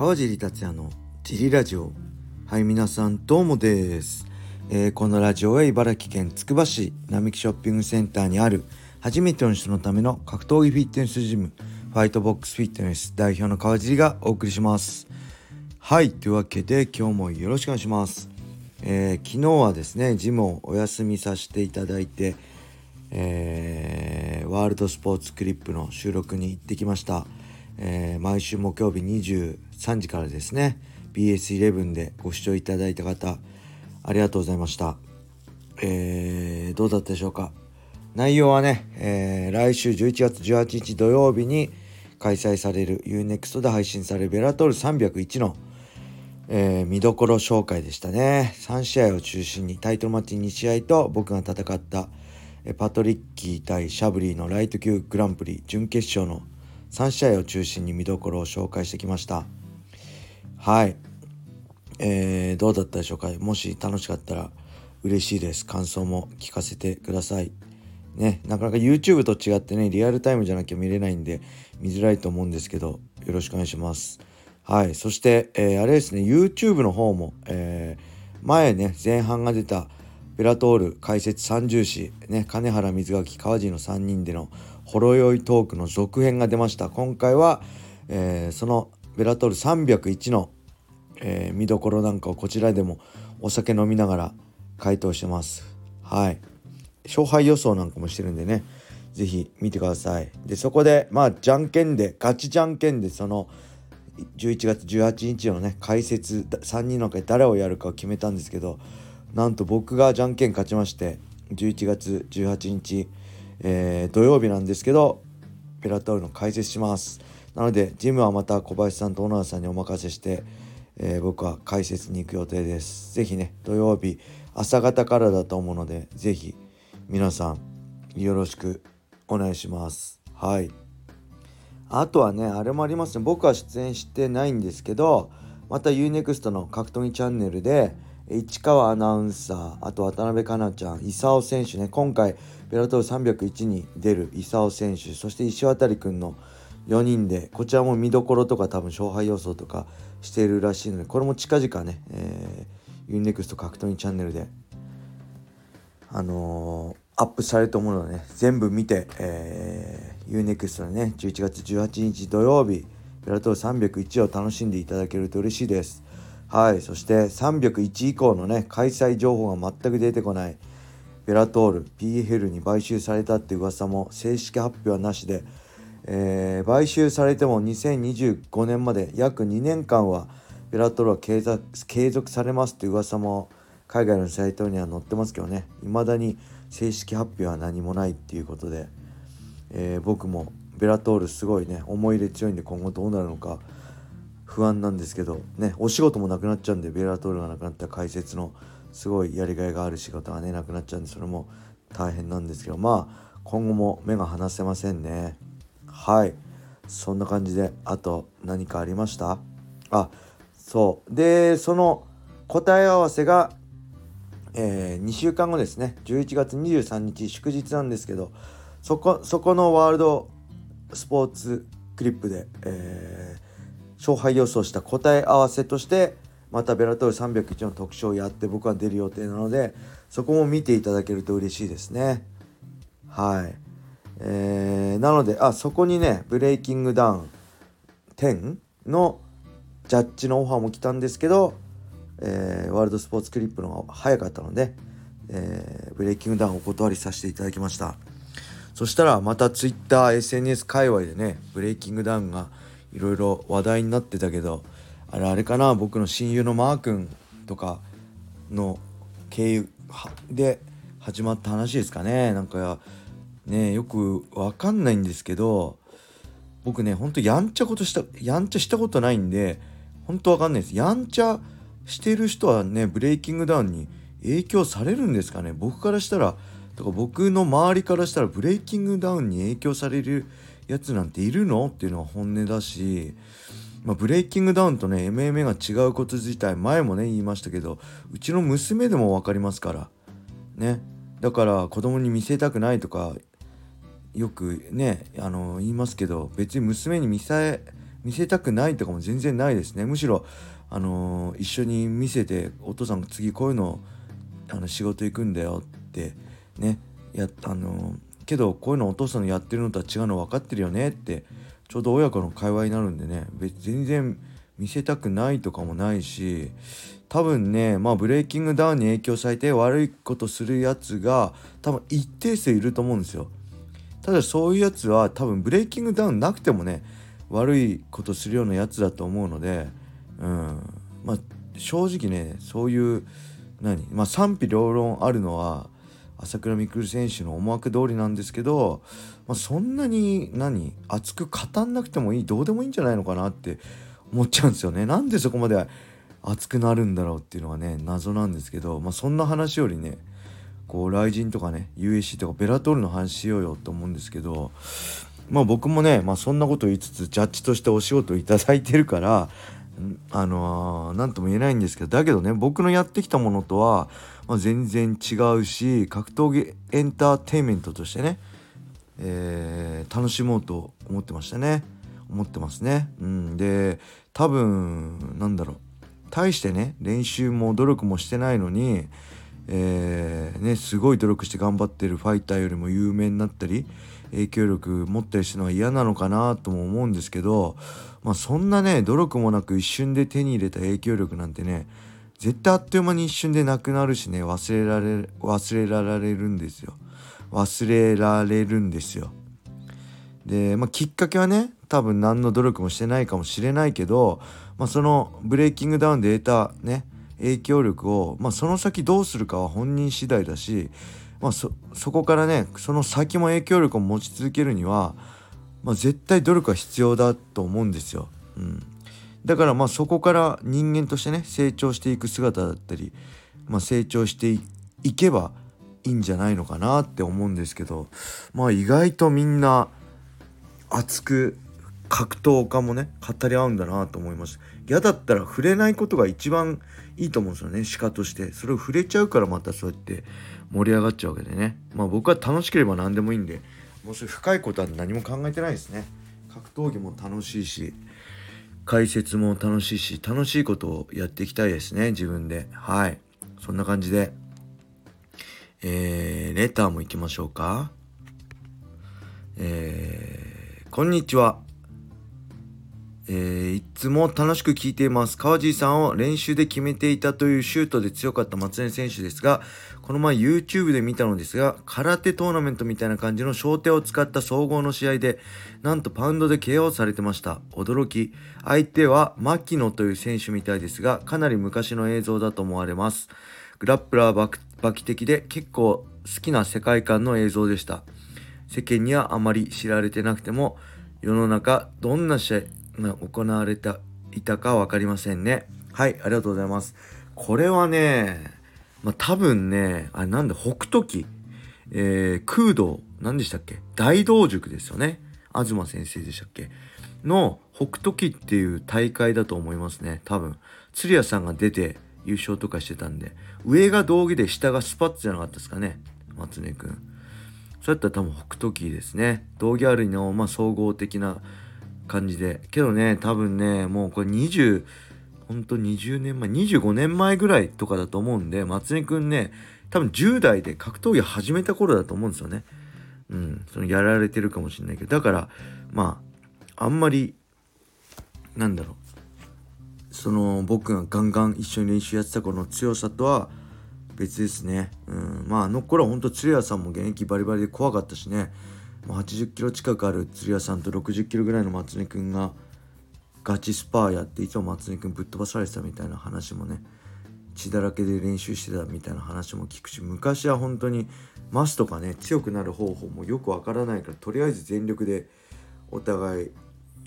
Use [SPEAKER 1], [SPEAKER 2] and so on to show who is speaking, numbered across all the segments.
[SPEAKER 1] 川尻達也のジリラジオ。はい皆さんどうもです、えー、このラジオは茨城県つくば市並木ショッピングセンターにある初めての人のための格闘技フィットネスジムファイトボックスフィットネス代表の川尻がお送りします。はいというわけで今日もよろしくお願いします。えー、昨日はですねジムをお休みさせていただいて、えー、ワールドスポーツクリップの収録に行ってきました、えー、毎週木曜日3時からですね BS11 でご視聴いただいた方ありがとうございました、えー、どうだったでしょうか？内容はね、えー、来週11月18日土曜日に開催される UNEXT で配信されるベラトール301のえー、見どころ紹介でしたね。3試合を中心にタイトルマッチ2試合と僕が戦った、えパトリッキー対シャブリーのライト級グランプリ準決勝の3試合を中心に見どころを紹介してきました。はい。えー、どうだったでしょうか？もし楽しかったら嬉しいです。感想も聞かせてください。ね、なかなか YouTube と違ってね、リアルタイムじゃなきゃ見れないんで見づらいと思うんですけど、よろしくお願いします。はい、そして、えー、あれですね YouTube の方も、えー、前ね前半が出たベラトール解説三重士、ね、金原水垣川地の3人でのほろ酔いトークの続編が出ました今回は、えー、そのベラトール301の、えー、見どころなんかをこちらでもお酒飲みながら回答してます。はい。勝敗予想なんかもしてるんでね。是非見てください。でそこでまあじゃんけんでガチじゃんけんでその11月18日のね解説3人の中で誰をやるかを決めたんですけどなんと僕がじゃんけん勝ちまして11月18日、えー、土曜日なんですけどペラトールの解説します。なのでジムはまた小林さんと小野田さんにお任せして、えー、僕は解説に行く予定です。是非ね土曜日朝方からだと思うので是非皆さんよろしくお願いします。はい。あとはねあれもありますね。僕は出演してないんですけどまた UNEXT の格闘技チャンネルで市川アナウンサーあと渡辺香奈ちゃん功選手ね今回ベラトル301に出る功選手そして石渡君の4人でこちらも見どころとか多分勝敗予想とかしているらしいのでこれも近々ね、えー、UNEXT 格闘技チャンネルであのーアップされると思うのでね全部見て、えー、UNEXT のね11月18日土曜日ベラトール301を楽しんでいただけると嬉しいです。はいそして301以降のね開催情報が全く出てこないベラトール PFL に買収されたって噂も正式発表はなしで、えー、買収されても2025年まで約2年間はベラトールは継続継続されますって噂も海外のサイトには載ってますけどね。未だに正式発表は何もないっていうことで、えー、僕もベラトールすごいね思い入れ強いんで今後どうなるのか不安なんですけどねお仕事もなくなっちゃうんでベラトールがなくなった解説のすごいやりがいがある仕事がねなくなっちゃうんでそれも大変なんですけどまあ今後も目が離せませんね。はい。そんな感じであと何かありました？あそう。でその答え合わせがえー、2週間後ですね。11月23日祝日なんですけどそこそこのワールドスポーツクリップで、えー、勝敗予想した答え合わせとしてまたベラトル301の特集をやって僕は出る予定なのでそこも見ていただけると嬉しいですね。はい。えー、なのであそこにねブレイキングダウン10のジャッジのオファーも来たんですけどえー、ワールドスポーツクリップの方が早かったので、えー、ブレイキングダウンお断りさせていただきました。そしたらまた TwitterSNS 界隈でねブレイキングダウンがいろいろ話題になってたけどあれあれかな僕の親友のマー君とかの経由で始まった話ですかね。なんかねよくわかんないんですけど僕ねほんとやんちゃことしたやんちゃしたことないんでほんとわかんないです。やんちゃしてる人はねブレイキングダウンに影響されるんですかね？僕からしたらとか僕の周りからしたらブレイキングダウンに影響されるやつなんているの？っていうのは本音だし、まあ、ブレイキングダウンとね MMA が違うこと自体前もね言いましたけどうちの娘でも分かりますからね。だから子供に見せたくないとかよくねあの言いますけど別に娘に見せ見せたくないとかも全然ないですね。むしろあの、一緒に見せてお父さん次こういうのあの仕事行くんだよってねやあの、けどこういうのお父さんのやってるのとは違うの分かってるよねってちょうど親子の会話になるんでね別全然見せたくないとかもないし多分ねまあブレイキングダウンに影響されて悪いことするやつが多分一定数いると思うんですよ。ただそういうやつは多分ブレイキングダウンなくてもね悪いことするようなやつだと思うのでうん。まあ正直ねそういう何？まあ賛否両論あるのは朝倉未来選手の思惑通りなんですけど、まあ、そんなに何？熱く語んなくてもいいどうでもいいんじゃないのかなって思っちゃうんですよね。なんでそこまで熱くなるんだろうっていうのがね謎なんですけど、まあ、そんな話よりねこう雷神とかね USC とかベラトールの話しようよと思うんですけどまあ僕もね、まあ、そんなこと言いつつジャッジとしてお仕事をいただいてるからあの何、とも言えないんですけどだけどね僕のやってきたものとは、まあ、全然違うし格闘技エンターテインメントとしてね、えー、楽しもうと思ってましたね。思ってますね。うん、で多分なんだろう。大してね練習も努力もしてないのに、えー、ね、すごい努力して頑張ってるファイターよりも有名になったり影響力持ったりするのは嫌なのかなとも思うんですけど、まあ、そんなね努力もなく一瞬で手に入れた影響力なんてね絶対あっという間に一瞬でなくなるしね忘れられ忘れられるんですよ。忘れられるんですよ。で、まあ、きっかけはね多分何の努力もしてないかもしれないけど、まあ、そのブレイキングダウンで得たね影響力を、まあ、その先どうするかは本人次第だし、まあそ、そこからねその先も影響力を持ち続けるには、まあ、絶対努力は必要だと思うんですよ。うん、だからまあそこから人間としてね成長していく姿だったり、まあ、成長していけばいいんじゃないのかなって思うんですけどまあ意外とみんな熱く格闘家もね語り合うんだなと思います嫌だったら触れないことが一番いいと思うんですよね鹿として。それを触れちゃうからまたそうやって盛り上がっちゃうわけでね。まあ僕は楽しければ何でもいいんでもうそれ深いことは何も考えてないですね。格闘技も楽しいし解説も楽しいし楽しいことをやっていきたいですね自分で。はい。そんな感じでえー、レターも行きましょうか。えー、こんにちは。えー、いつも楽しく聞いています。川地さんを練習で決めていたというシュートで強かった松根選手ですが、この前 YouTube で見たのですが、空手トーナメントみたいな感じの小手を使った総合の試合で、なんとパウンドで KO されてました。驚き。相手は牧野という選手みたいですが、かなり昔の映像だと思われます。グラップラーバキ的で結構好きな世界観の映像でした。世間にはあまり知られてなくても、世の中どんな試合、行われていたか分かりませんね。はい、ありがとうございます。これはね、まあ、多分ね、あれなんで北斗記、えー、空洞、何でしたっけ？大道塾ですよね。東先生でしたっけ？の北斗記っていう大会だと思いますね。多分。鶴屋さんが出て優勝とかしてたんで。上が道着で下がスパッツじゃなかったですかね。松根くん。そうやったら多分北斗記ですね。道着あるの、まあ、総合的な感じでけどね多分ねもうこれ20ほんと20年前25年前ぐらいとかだと思うんで松井くんね多分10代で格闘技始めた頃だと思うんですよねうんそのやられてるかもしれないけどだからまああんまりなんだろうその僕がガンガン一緒に練習やってた頃の強さとは別ですね。うん、まああの頃は本当鶴屋さんも現役バリバリで怖かったしね。もう80キロ近くある鶴屋さんと60キロぐらいの松根くんがガチスパーやっていつも松根くんぶっ飛ばされてたみたいな話もね血だらけで練習してたみたいな話も聞くし昔は本当にマスとかね強くなる方法もよくわからないからとりあえず全力でお互い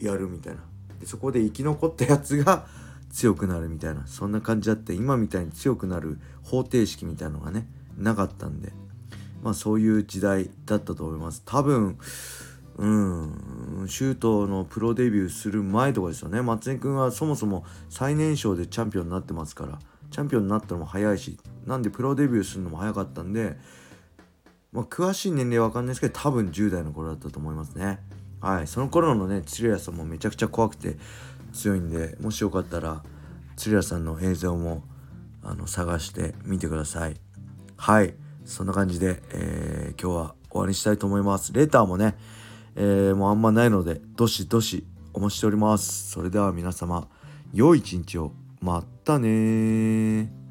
[SPEAKER 1] やるみたいな。でそこで生き残ったやつが強くなるみたいな。そんな感じだって今みたいに強くなる方程式みたいのがねなかったんで。まあそういう時代だったと思います。多分うんシュートのプロデビューする前とかですよね。松井君はそもそも最年少でチャンピオンになってますから。チャンピオンになったのも早いしなんでプロデビューするのも早かったんで、まあ、詳しい年齢は分かんないですけど多分10代の頃だったと思いますね。はいその頃のね鶴屋さんもめちゃくちゃ怖くて強いんでもしよかったら鶴屋さんの映像もあの探してみてください。はい。そんな感じで、えー、今日は終わりにしたいと思います。レターもね、えー、もうあんまないのでどしどしお待ちしております。それでは皆様良い一日を。またね